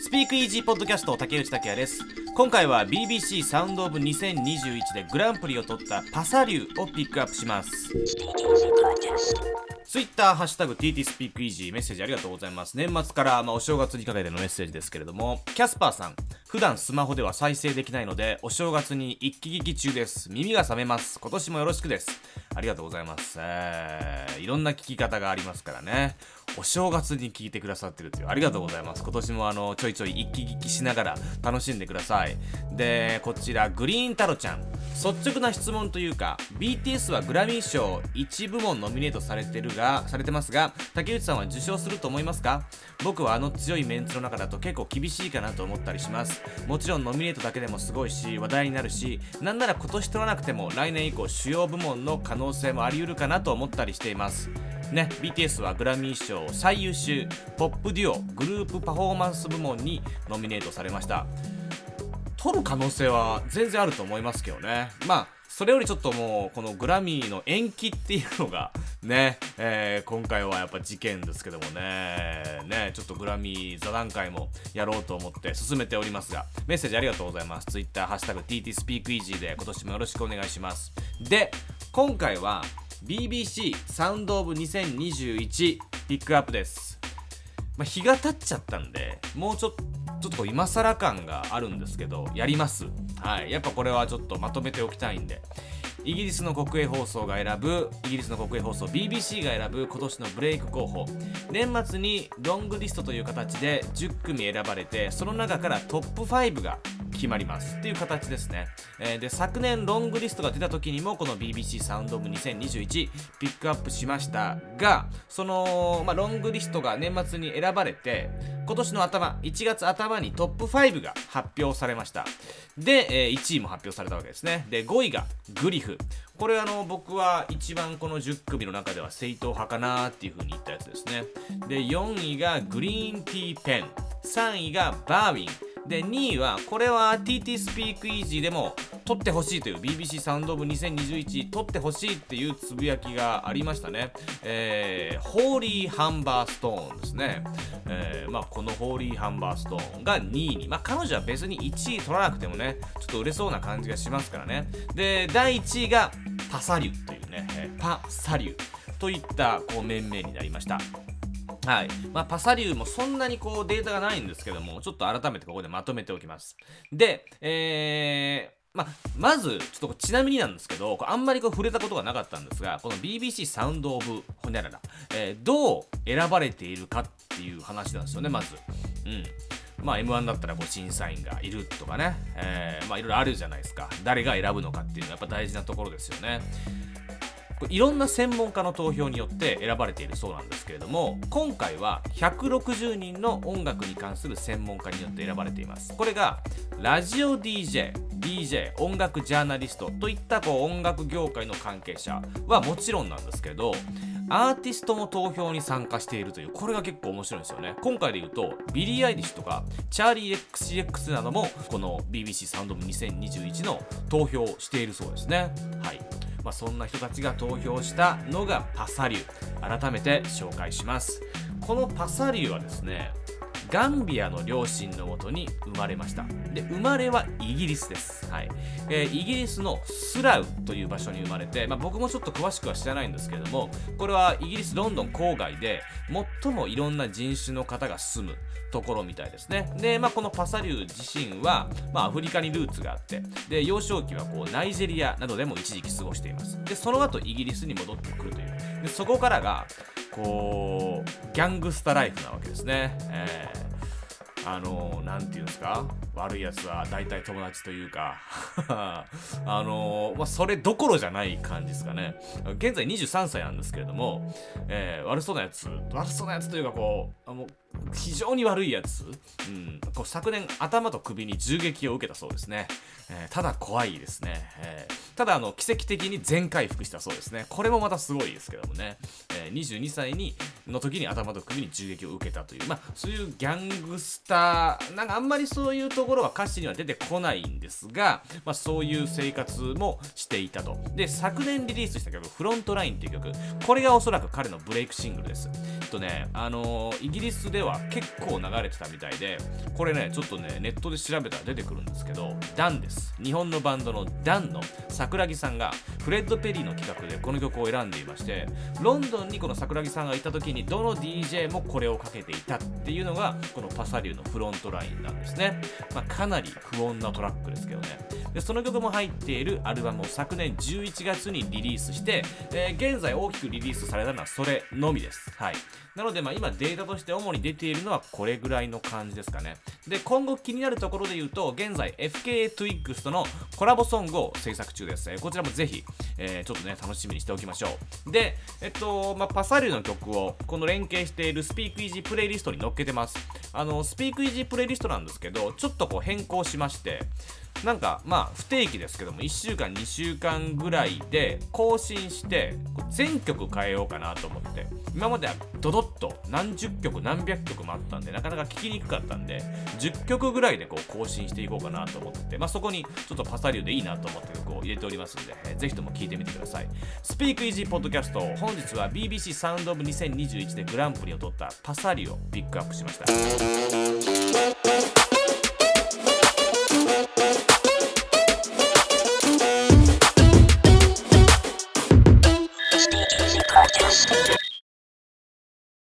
スピークイージーポッドキャスト竹内拓也です。今回は BBC サウンドオブ2021でグランプリを取ったパサリューをピックアップします。ツイッターハッシュタグ TT スピークイージーメッセージありがとうございます。年末から、まあ、お正月にかけてのメッセージですけれどもキャスパーさん普段スマホでは再生できないのでお正月に一気聞き中です。耳が覚めます。今年もよろしくです。ありがとうございます、えー、いろんな聞き方がありますからね。お正月に聞いてくださってるというありがとうございます。今年もあのちょいちょい一気聞きしながら楽しんでください。でこちらグリーン太郎ちゃん。率直な質問というか BTS はグラミー賞1部門ノミネートされてるがされてますが竹内さんは受賞すると思いますか？僕はあの強いメンツの中だと結構厳しいかなと思ったりします。もちろんノミネートだけでもすごいし話題になるしなんなら今年取らなくても来年以降主要部門の可能性もあり得るかなと思ったりしています。ね、BTS はグラミー賞最優秀ポップデュオグループパフォーマンス部門にノミネートされました。取る可能性は全然あると思いますけどね。まあそれよりちょっともうこのグラミーの延期っていうのがね、えー、今回はやっぱ事件ですけどもね。ねちょっとグラミー座談会もやろうと思って進めておりますがメッセージありがとうございます。Twitter ハッシュタグ TT スピークイージーで今年もよろしくお願いします。で今回は BBC サウンドオブ2021ピックアップです、まあ、日が経っちゃったんでもうちょっとちょっと今更感があるんですけどやります。はい。やっぱこれはちょっとまとめておきたいんで。イギリスの国営放送が選ぶイギリスの国営放送 BBC が選ぶ今年のブレイク候補。年末にロングリストという形で10組選ばれてその中からトップ5が決まりますっていう形ですね、えー、で昨年ロングリストが出た時にもこの BBC サウンドオブ2021ピックアップしましたがその、まあ、ロングリストが年末に選ばれて今年の頭1月頭にトップ5が発表されました。で、えー、1位も発表されたわけですね。で5位がグリフ。これあの僕は一番この10組の中では正統派かなっていう風に言ったやつですね。で4位がグリーンティーペン。3位がバーウィン。で2位はこれは TT スピークイージーでも撮ってほしいという BBC サウンドオブ2021撮ってほしいっていうつぶやきがありましたね。えー、ホーリーハンバーストーンですね。えー、まあこのホーリーハンバーストーンが2位にまあ彼女は別に1位取らなくてもねちょっと売れそうな感じがしますからね。で第1位がパサリュというね、パサリュといったこう面々になりました。はいまあ、パサリューもそんなにこうデータがないんですけどもちょっと改めてここでまとめておきますでえーまあ、まず、ちょっとちなみになんですけど、あんまりこう触れたことがなかったんですが、この BBC サウンドオブホニャララ、えー、どう選ばれているかっていう話なんですよね、まず。うん。まあ、M1 だったらこう審査員がいるとかね、えー、まあいろいろあるじゃないですか。誰が選ぶのかっていうのはやっぱ大事なところですよね。いろんな専門家の投票によって選ばれているそうなんですけれども今回は160人の音楽に関する専門家によって選ばれています。これがラジオ DJ DJ 音楽ジャーナリストといったこう音楽業界の関係者はもちろんなんですけどアーティストも投票に参加しているというこれが結構面白いんですよね。今回で言うとビリー・アイリッシュとかチャーリー XCX などもこの BBC Sound of 2021の投票をしているそうですね。はい。まあ、そんな人たちが投票したのがパサリュ改めて紹介します。このパサリュはですねガンビアの両親のもとに生まれました。で生まれはイギリスです、はい。えー、イギリスのスラウという場所に生まれて、まあ、僕もちょっと詳しくは知らないんですけれどもこれはイギリスロンドン郊外で最もいろんな人種の方が住むところみたいですね。で、まあ、このパサリュー自身は、まあ、アフリカにルーツがあってで幼少期はこうナイジェリアなどでも一時期過ごしています。でその後イギリスに戻ってくるという。でそこからがこうギャングスタライフなわけですね、えーあの何て言うんですか？悪いやつは大体友達というか。あのまあ、それどころじゃない感じですかね。現在23歳なんですけれども、えー、悪そうなやつ悪そうなやつというかこうあの非常に悪いやつ、うん、こう昨年頭と首に銃撃を受けたそうですね、えー、ただ怖いですね、えー、ただあの奇跡的に全回復したそうですね。これもまたすごいですけどもね、え、22歳にの時に頭と首に銃撃を受けたという。まあそういうギャングスターなんかあんまりそういうとところは歌詞には出てこないんですが、まあ、そういう生活もしていたと。で昨年リリースした曲「フロントライン」っていう曲。これがおそらく彼のブレイクシングルです。えっとねあのー、イギリスでは結構流れてたみたいでこれねちょっとねネットで調べたら出てくるんですけどダンです。日本のバンドのダンの桜木さんがフレッド・ペリーの企画でこの曲を選んでいましてロンドンにこの桜木さんがいた時にどの DJ もこれをかけていたっていうのがこのパサリューのフロントラインなんですね、まあ、かなり不穏なトラックですけどね。でその曲も入っているアルバムを昨年11月にリリースして、えー、現在大きくリリースされたのはそれのみですはいなので、まあ、今データとして主に出ているのはこれぐらいの感じですかね。で、今後気になるところで言うと、現在 FKA Twigs とのコラボソングを制作中です。こちらもぜひ、えー、ちょっとね、楽しみにしておきましょう。で、えっと、まあ、パサリュの曲をこの連携している Speak Easy プレイリストに載っけてます。あの、Speak Easy プレイリストなんですけど、ちょっとこう変更しまして、なんかまあ不定期ですけども1週間2週間ぐらいで更新して全曲変えようかなと思って今まではドドッと何十曲何百曲もあったんでなかなか聴きにくかったんで10曲ぐらいでこう更新していこうかなと思ってまあそこにちょっとパサリューでいいなと思った曲を入れておりますんで、ぜひとも聴いてみてください。Speak Easy Podcast 本日は BBC サウンドオブ2021でグランプリを取ったパサリューをピックアップしました。